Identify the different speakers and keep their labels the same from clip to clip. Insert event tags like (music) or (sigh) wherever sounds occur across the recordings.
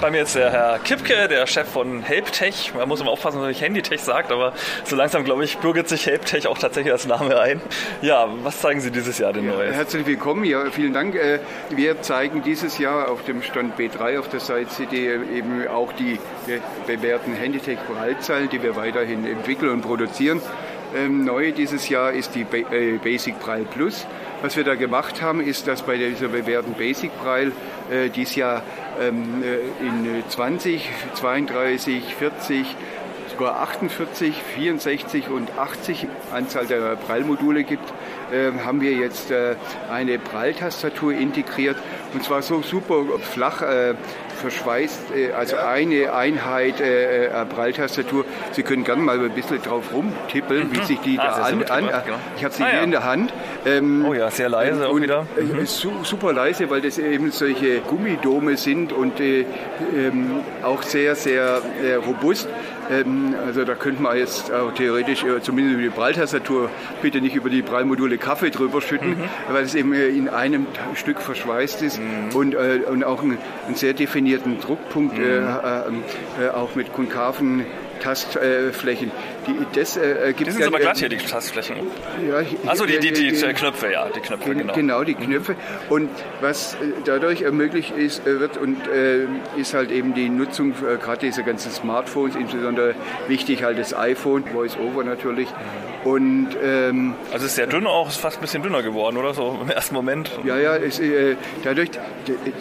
Speaker 1: Bei mir ist der Herr Kipke, der Chef von HelpTech. Man muss immer aufpassen, dass man nicht Handytech sagt, aber so langsam, glaube ich, bürgert sich HelpTech auch tatsächlich als Name ein. Ja, was zeigen Sie dieses Jahr denn
Speaker 2: ja,
Speaker 1: Neues?
Speaker 2: Herzlich willkommen, ja, vielen Dank. Äh, wir zeigen dieses Jahr auf dem Stand B3 auf der Site CD eben auch die bewährten Handytech-Breitzeilen, die wir weiterhin entwickeln und produzieren. Ähm, neu dieses Jahr ist die äh, Basic Braille Plus. Was wir da gemacht haben, ist, dass bei dieser bewährten Basic Braille äh, dies Jahr ähm, äh, in 20, 32, 40, sogar 48, 64 und 80 Anzahl der Prallmodule gibt, äh, haben wir jetzt äh, eine Pralltastatur integriert und zwar so super flach äh, verschweißt, äh, also eine Einheit äh, Pralltastatur. Sie können gerne mal ein bisschen drauf rumtippeln, mhm. wie sich die ah, da an, an genau. Ich habe sie ah, hier ja. in der Hand.
Speaker 1: Ähm, oh ja, sehr leise auch wieder.
Speaker 2: Mhm. Super leise, weil das eben solche Gummidome sind und äh, ähm, auch sehr, sehr äh, robust. Ähm, also da könnte man jetzt auch theoretisch äh, zumindest über die Pralltastatur bitte nicht über die Prallmodule Kaffee drüber schütten, mhm. weil es eben in einem Stück verschweißt ist mhm. und, und auch einen, einen sehr definierten Druckpunkt, mhm. auch mit konkaven Tastflächen.
Speaker 1: Die, das äh, gibt sind aber glatt hier, die Tastflächen. Ja, Achso, die, die, die, die, Knöpfe, ja, die Knöpfe,
Speaker 2: genau. Genau, die Knöpfe. Und was dadurch ermöglicht ist, wird und äh, ist halt eben die Nutzung äh, gerade dieser ganzen Smartphones, insbesondere wichtig halt das iPhone, Voice Over natürlich. Und, ähm,
Speaker 1: also ist sehr dünn auch, ist fast ein bisschen dünner geworden, oder so im ersten Moment?
Speaker 2: Ja, ja, es, äh, dadurch,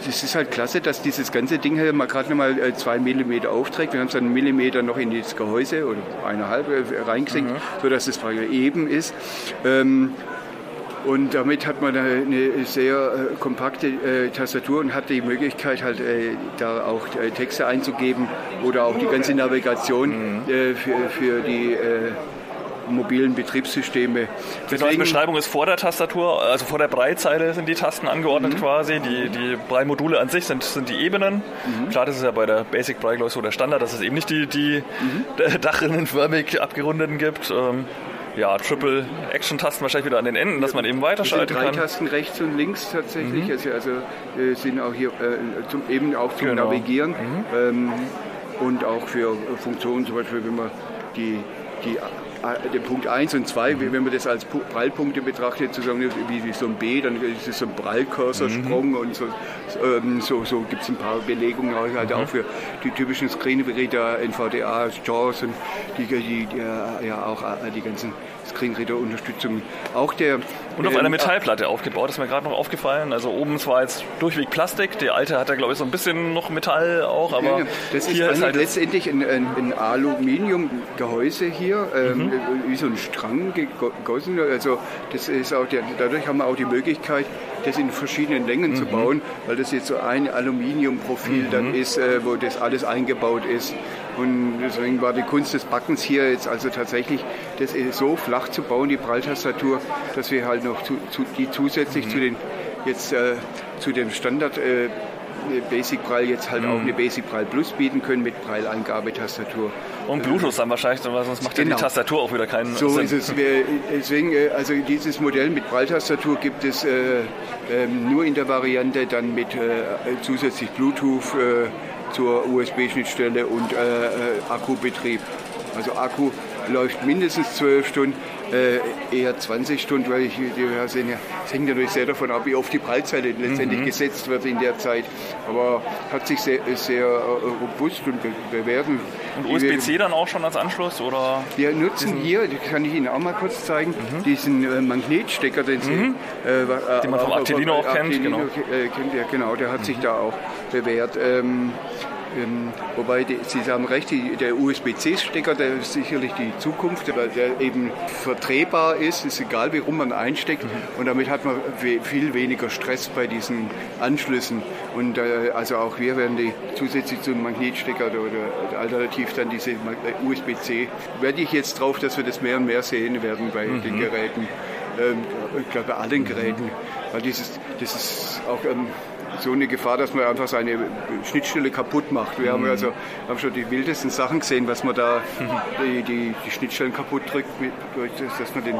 Speaker 2: das ist halt klasse, dass dieses ganze Ding hier mal gerade nochmal äh, zwei Millimeter aufträgt. Wir haben es dann einen Millimeter noch in das Gehäuse oder eineinhalb äh, reingesenkt, mhm. sodass es eben ist. Ähm, und damit hat man eine sehr äh, kompakte äh, Tastatur und hat die Möglichkeit, halt äh, da auch äh, Texte einzugeben oder auch die ganze Navigation mhm. Äh, für, für die äh, mobilen Betriebssysteme.
Speaker 1: Die neue Beschreibung ist vor der Tastatur, also vor der Breitzeile sind die Tasten angeordnet mhm. quasi. Die, die Brei-Module an sich sind, sind die Ebenen. Mhm. Klar, das ist ja bei der Basic Brei, so der Standard, dass es eben nicht die, die mhm. (laughs) dachrinnenförmig abgerundeten gibt. Ähm, ja, Triple Action Tasten wahrscheinlich wieder an den Enden, dass man eben weiterschalten
Speaker 2: drei
Speaker 1: kann.
Speaker 2: Drei Tasten rechts und links tatsächlich, mhm. also, also äh, sind auch hier äh, zum, eben auch zum genau. Navigieren mhm. ähm, und auch für Funktionen, zum Beispiel wenn man die, die äh, den Punkt 1 und 2, mhm. wenn man das als Prallpunkte betrachtet, sozusagen wie so ein B, dann ist es so ein Prallkursorsprung mhm. und so, ähm, so, so gibt es ein paar Belegungen halt mhm. auch für die typischen Screenreader, NVDA, JAWS und die, die, die ja auch äh, die ganzen Screenreader-Unterstützung. Auch der
Speaker 1: und auf ähm, einer Metallplatte aufgebaut, ist mir gerade noch aufgefallen. Also oben zwar jetzt durchweg Plastik, der alte hat ja glaube ich so ein bisschen noch Metall auch, aber
Speaker 2: ja, das hier ist, ist halt letztendlich ein, ein, ein Aluminiumgehäuse hier, ähm, mhm. wie so ein Strang gegossen. Also das ist auch der, dadurch haben wir auch die Möglichkeit, das in verschiedenen Längen mhm. zu bauen, weil das jetzt so ein Aluminiumprofil mhm. dann ist, äh, wo das alles eingebaut ist. Und deswegen war die Kunst des Backens hier jetzt also tatsächlich, das so flach zu bauen, die Pralltastatur, dass wir halt noch zu, zu, die zusätzlich mhm. zu den jetzt äh, zu dem Standard äh, Basic Prall jetzt halt mhm. auch eine Basic Prall Plus bieten können mit Prall-Eingabetastatur.
Speaker 1: Und Bluetooth dann wahrscheinlich, sonst macht genau. ja die Tastatur auch wieder keinen
Speaker 2: so
Speaker 1: Sinn.
Speaker 2: So ist es. Deswegen, äh, also dieses Modell mit Prall-Tastatur gibt es äh, äh, nur in der Variante dann mit äh, zusätzlich Bluetooth zur USB-Schnittstelle und äh, Akkubetrieb. Also Akku läuft mindestens zwölf Stunden, äh, eher 20 Stunden, weil ich, die sehen ja, es hängt natürlich sehr davon ab, wie oft die Prallzeile letztendlich mhm. gesetzt wird in der Zeit. Aber hat sich sehr, sehr äh, robust und bewährt.
Speaker 1: Und USB-C dann auch schon als Anschluss? Oder
Speaker 2: wir nutzen hier, das kann ich Ihnen auch mal kurz zeigen, mhm. diesen äh, Magnetstecker, den, Sie, mhm.
Speaker 1: äh, den man vom Actilino auch kennt.
Speaker 2: Actilino genau. kennt ja, genau, der hat sich mhm. da auch bewährt. Ähm, ähm, wobei die, Sie haben recht, die, der USB-C-Stecker, der ist sicherlich die Zukunft, weil der eben verdrehbar ist, ist egal wie rum man einsteckt mhm. und damit hat man viel weniger Stress bei diesen Anschlüssen. Und äh, also auch wir werden die zusätzlich zum Magnetstecker oder, oder alternativ dann diese USB-C, werde ich jetzt drauf, dass wir das mehr und mehr sehen werden bei mhm. den Geräten. Ähm, ich glaube bei allen Geräten, weil dieses, das ist auch ähm, so eine Gefahr, dass man einfach seine Schnittstelle kaputt macht. Wir haben
Speaker 1: Mhm.
Speaker 2: also haben schon die wildesten Sachen gesehen, was man da (laughs) die, die, die Schnittstellen kaputt drückt, mit, durch das, dass man den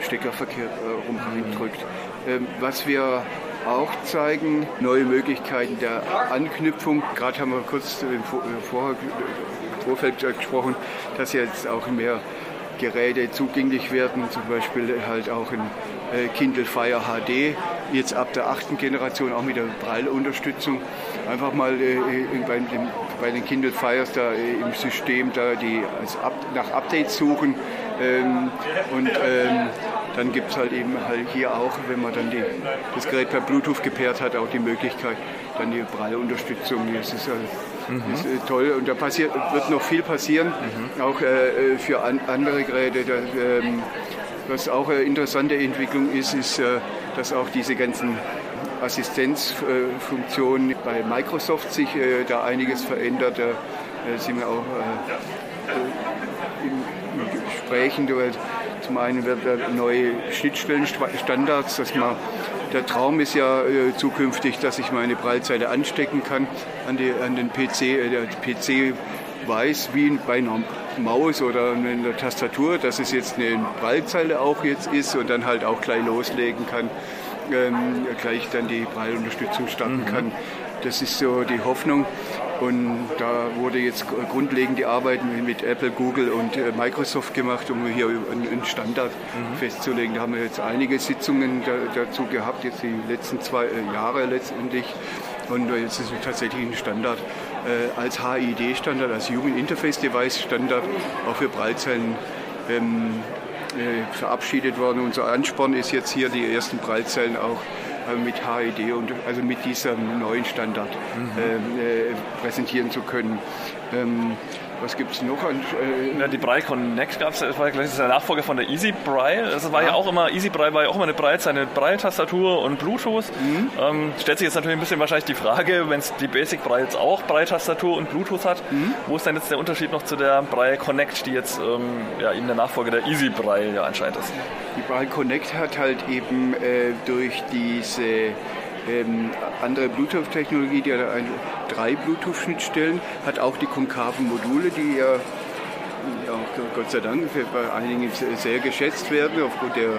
Speaker 2: Stecker verkehrt äh, rum reindrückt. Ähm, was wir auch zeigen, neue Möglichkeiten der Anknüpfung. Gerade haben wir kurz im Vor- äh, Vor- im Vorfeld gesprochen, dass jetzt auch mehr Geräte zugänglich werden, zum Beispiel halt auch ein äh, Kindle Fire HD, jetzt ab der achten Generation auch mit der Braille-Unterstützung. Einfach mal äh, in- bei, dem, bei den Kindle Fires da äh, im System da die als Up, nach Updates suchen ähm, und ähm, dann gibt es halt eben halt hier auch, wenn man dann die, das Gerät per Bluetooth gepaart hat, auch die Möglichkeit, dann die Braille-Unterstützung. Das ist, äh, das ist äh, toll und da passiert, wird noch viel passieren, auch äh, äh, für an, andere Geräte. Da, ähm, was auch eine interessante Entwicklung ist, ist, äh, dass auch diese ganzen Assistenzfunktionen bei Microsoft sich äh, da einiges verändert. Da äh, sind wir auch in, Gesprächen. Zum einen wird da neue Schnittstellenstandards, dass man der Traum ist ja äh, zukünftig, dass ich meine Prallzeile anstecken kann an, die, an den PC. Äh, der PC weiß, wie bei einer Maus oder in der Tastatur, dass es jetzt eine Prallzeile auch jetzt ist und dann halt auch gleich loslegen kann, ähm, gleich dann die Prallunterstützung starten kann. Das ist so die Hoffnung. Und da wurde jetzt grundlegend die Arbeit mit Apple, Google und äh, Microsoft gemacht, um hier einen Standard festzulegen. Da haben wir jetzt einige Sitzungen da, dazu gehabt, jetzt die letzten zwei äh, Jahre letztendlich. Und äh, jetzt ist es tatsächlich ein Standard äh, als HID-Standard, als Human Interface Device Standard, auch für Prallzellen ähm, äh, verabschiedet worden. Unser Ansporn ist jetzt hier die ersten Prallzellen auch äh, mit HID und also mit diesem neuen Standard ähm, äh, präsentieren zu können. Ähm, was gibt es noch an? Äh,
Speaker 1: Ja, die Braille Connect gab es, das war gleich der Nachfolger von der Easy Braille. Das war ja auch immer, Easy Braille war ja auch immer eine Braille, eine Braille-Tastatur und Bluetooth. Ähm, stellt sich jetzt natürlich ein bisschen wahrscheinlich die Frage, wenn es die Basic Braille jetzt auch Braille-Tastatur und Bluetooth hat, wo ist denn jetzt der Unterschied noch zu der Braille Connect, die jetzt ähm, ja, eben der Nachfolger der Easy Braille ja anscheinend ist?
Speaker 2: Die Braille Connect hat halt eben äh, durch diese ähm, andere Bluetooth-Technologie, die hat ein, drei Bluetooth-Schnittstellen, hat auch die konkaven Module, die ja, ja Gott sei Dank bei einigen sehr- geschätzt werden, aufgrund der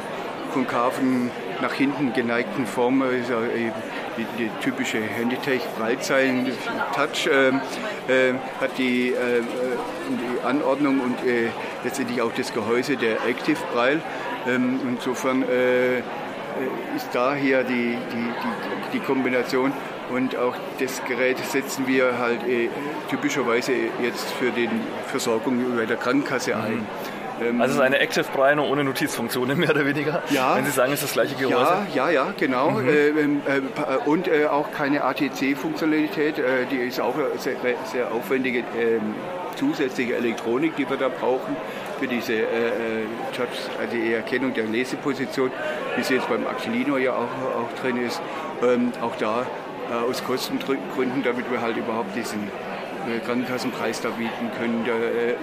Speaker 2: konkaven, nach hinten geneigten Form, äh, ist ja eben die, die typische Handytech Breitzeilen Touch ähm, äh, hat die, äh, äh, die Anordnung und äh, letztendlich auch das Gehäuse der Active Braille. Ähm, insofern äh, äh, ist da hier die, die, die, die Kombination und auch das Gerät setzen wir halt äh, typischerweise jetzt für die Versorgung bei der Krankenkasse ein. Ähm,
Speaker 1: Also es ist eine Active nur ohne Notizfunktion, (laughs) mehr oder weniger.
Speaker 2: Ja.
Speaker 1: Wenn Sie sagen, es ist das gleiche Gehäuse.
Speaker 2: Ja, ja, ja, genau. Äh, ähm, äh, und äh, auch keine ATC-Funktionalität. Äh, die ist auch eine sehr, sehr aufwendige ähm, zusätzliche Elektronik, die wir da brauchen für diese äh, äh, Touch, also die Erkennung der Leseposition, wie sie jetzt beim Actilino ja auch, auch drin ist. Ähm, auch da äh, aus Kostengründen, damit wir halt überhaupt diesen äh, Krankenkassenpreis da bieten können, da äh,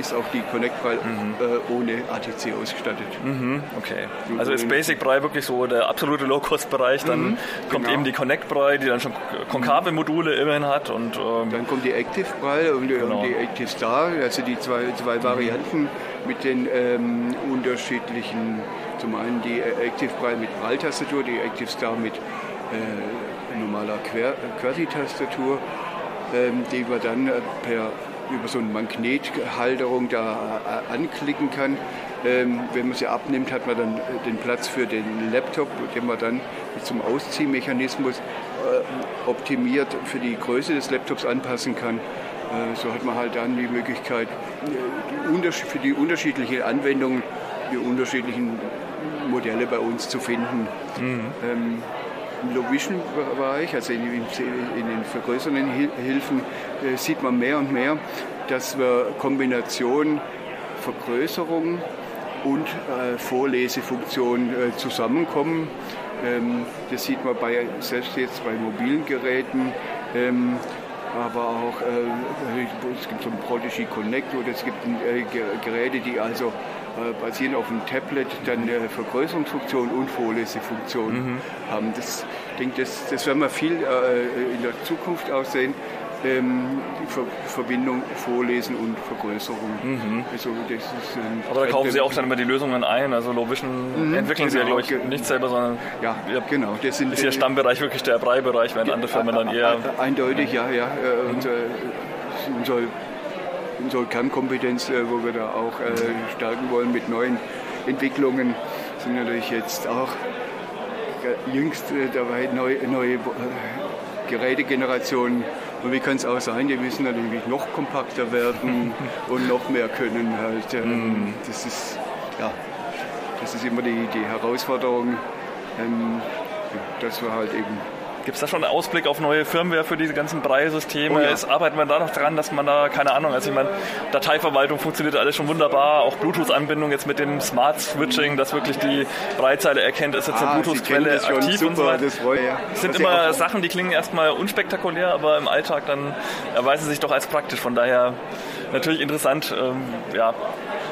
Speaker 2: ist auch die Connect Braille äh, ohne ATC ausgestattet.
Speaker 1: Okay. Also ist Basic Braille wirklich so der absolute Low-Cost-Bereich. Dann kommt
Speaker 2: genau.
Speaker 1: eben die Connect Braille, die dann schon konkave Module immerhin hat. Und ähm,
Speaker 2: Dann kommt die Active Braille und, äh,
Speaker 1: Genau.
Speaker 2: und die Active Star, also die zwei, zwei Varianten mit den ähm, unterschiedlichen, zum einen die äh, Active Braille mit Braille-Tastatur, die Active Star mit äh, normaler Quer QWERTY-Tastatur, die man dann äh, per, über so eine Magnethalterung da äh, anklicken kann. Ähm, wenn man sie abnimmt, hat man dann äh, den Platz für den Laptop, den man dann zum Ausziehmechanismus äh, optimiert für die Größe des Laptops anpassen kann. Äh, so hat man halt dann die Möglichkeit, äh, für die unterschiedlichen Anwendungen die unterschiedlichen Modelle bei uns zu finden. Ähm, Im Low-Vision-Bereich, also in, in, den vergrößernden Hil- Hilfen, äh, sieht man mehr und mehr, dass wir Kombination Vergrößerung und äh, Vorlesefunktion äh, zusammenkommen. Ähm, das sieht man bei, selbst jetzt bei mobilen Geräten. Ähm, aber auch äh, es gibt so ein Prodigy Connect oder es gibt äh, Geräte, die also äh, basieren auf einem Tablet dann eine Vergrößerungsfunktion und Vorlesefunktion mhm. haben. Das, denke, das, das werden wir viel äh, in der Zukunft auch sehen ähm, Ver Verbindung Vorlesen und Vergrößerung. Mhm.
Speaker 1: Also das ist, ähm, Aber da kaufen Sie auch dann immer die Lösungen ein. Also Lovision mhm, entwickeln genau, Sie ja, genau, glaube ich, nicht selber, sondern
Speaker 2: ja, ja genau.
Speaker 1: Das sind, ist Ihr Stammbereich wirklich der Brei-Bereich, während andere Firmen dann eher...
Speaker 2: Eindeutig, ja. ja. Mhm. Und, äh, unser, unsere Kernkompetenz, äh, wo wir da auch äh, stärken wollen mit neuen Entwicklungen, sind natürlich jetzt auch jüngst dabei neue, neue äh, Gerätegenerationen und wie kann es auch sein, die müssen natürlich noch kompakter werden (laughs) und noch mehr können. Halt. Mm. Das ist ja, das ist immer die, die Herausforderung, ähm, dass wir halt eben
Speaker 1: Gibt es da schon einen Ausblick auf neue Firmware für diese ganzen Breisysteme? Oh ja. Ist, arbeitet man da noch dran, dass man da, keine Ahnung, also ich meine, Dateiverwaltung funktioniert alles schon wunderbar, auch Bluetooth-Anbindung jetzt mit dem Smart Switching, dass wirklich die Breitzeile erkennt, ist jetzt ah, eine Bluetooth-Quelle aktiv super, und so weiter. Das, ja. das sind immer Sachen, die klingen erstmal unspektakulär, aber im Alltag dann erweisen sich doch als praktisch. Von daher natürlich interessant, ähm, ja,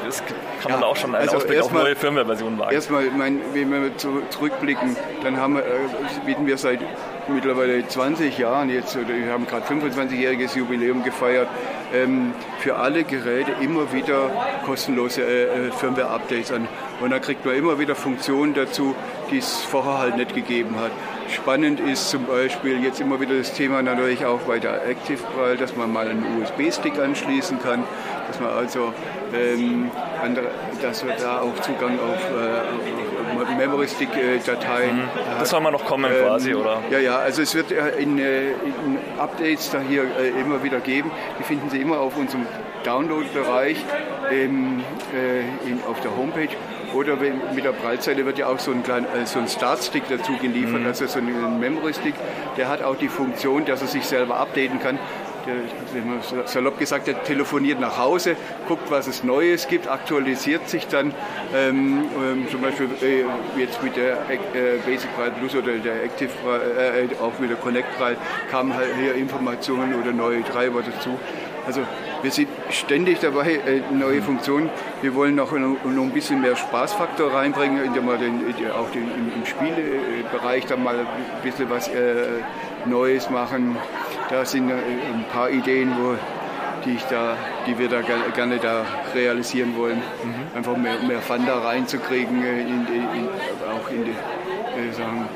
Speaker 1: es kann man ja, auch schon einen also Ausblick auf neue Firmware-Versionen wagen.
Speaker 2: Erstmal, mein, wenn wir zurückblicken, dann haben wir, äh, bieten wir seit mittlerweile 20 Jahren jetzt, oder wir haben gerade 25-jähriges Jubiläum gefeiert, ähm, für alle Geräte immer wieder kostenlose äh, äh, Firmware-Updates an. Und da kriegt man immer wieder Funktionen dazu, die es vorher halt nicht gegeben hat. Spannend ist zum Beispiel jetzt immer wieder das Thema natürlich auch bei der Active Braille, dass man mal einen USB-Stick anschließen kann, dass man also ähm, dass wir da auch Zugang auf, äh, auf Memory Stick Dateien. Mhm.
Speaker 1: Das soll man noch kommen ähm, quasi, oder?
Speaker 2: Ja, ja, also es wird in, in Updates da hier äh, immer wieder geben. Die finden Sie immer auf unserem Download-Bereich ähm, äh, auf der Homepage. Oder wenn, mit der Breitseite wird ja auch so ein, klein, äh, so ein Startstick dazu geliefert, mhm. also so ein Memory-Stick. Der hat auch die Funktion, dass er sich selber updaten kann der, salopp gesagt, der telefoniert nach Hause, guckt, was es Neues gibt, aktualisiert sich dann. Ähm, ähm, zum Beispiel äh, jetzt mit der äh, Basic File Plus oder der Active äh, äh, auch mit der Connect File kamen halt hier Informationen oder neue Treiber dazu. Also wir sind ständig dabei, äh, neue Funktionen. Wir wollen noch, noch ein bisschen mehr Spaßfaktor reinbringen, indem wir den, auch den, im, Spielebereich dann mal ein bisschen was äh, Neues machen. Da sind ein paar Ideen, wo, die, ich da, die wir da gerne da realisieren wollen. Mhm. Einfach mehr, mehr Fun da reinzukriegen, äh, in, in, auch in die, äh, sagen,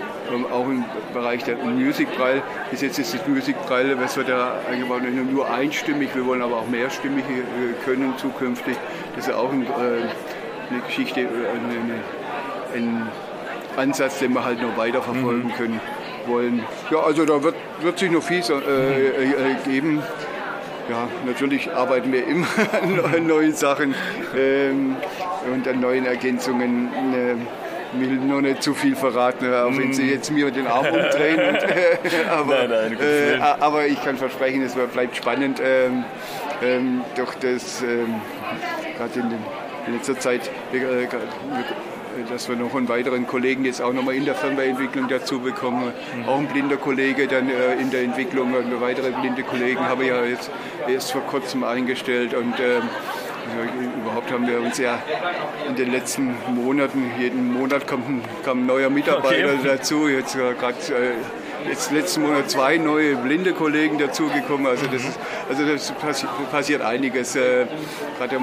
Speaker 2: auch im Bereich der Musikpreil. Bis jetzt ist das Musikpreil, was wir da eingebaut haben, nur einstimmig. Wir wollen aber auch mehrstimmig äh, können zukünftig. Das ist auch ein, eine Geschichte, eine, ein Ansatz, den wir halt noch weiterverfolgen mhm. können wollen. Ja, also da wird, wird sich noch viel äh, äh, geben. Ja, natürlich arbeiten wir immer (laughs) an neuen Sachen ähm, und an neuen Ergänzungen. Äh, will noch nicht zu viel verraten, auch wenn Sie jetzt mir den Arm umdrehen. Und, äh, (laughs) (laughs) aber, nein, nein, äh, aber, ich kann versprechen, es bleibt spannend. Ähm, ähm, durch das, ähm, gerade in, in, letzter Zeit, äh, dass wir noch einen weiteren Kollegen jetzt auch nochmal in der Firmwareentwicklung dazu bekommen. Mhm. Auch ein blinder Kollege dann äh, in der Entwicklung. Eine weitere blinde Kollegen habe ich ja jetzt erst vor kurzem eingestellt und ähm, also überhaupt haben wir uns ja in den letzten Monaten, jeden Monat kommt ein, kam ein neuer Mitarbeiter okay. dazu. Jetzt äh, gerade äh, jetzt letzten Monat zwei neue blinde Kollegen dazugekommen. Also das, ist, also das passiert einiges. Äh, gerade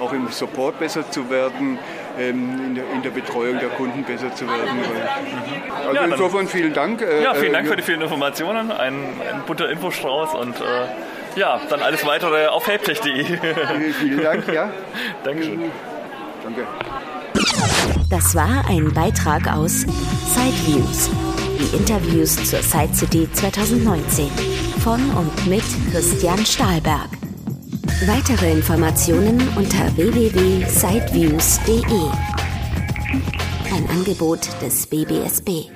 Speaker 2: auch im Support besser zu werden ähm, in, der, in, der, Betreuung der Kunden besser zu werden. Mhm. Also ja, insofern vielen Dank.
Speaker 1: Äh, ja, vielen Dank äh, für die vielen Informationen. Ein, ein bunter Infostrauß und äh, ja, dann alles weitere auf helptech.de.
Speaker 2: vielen Dank, ja.
Speaker 1: Dankeschön.
Speaker 2: Danke.
Speaker 3: Das war ein Beitrag aus Sideviews. Die Interviews zur Side City 2019 von und mit Christian Stahlberg. Weitere Informationen unter www.sideviews.de. Ein Angebot des BBSB.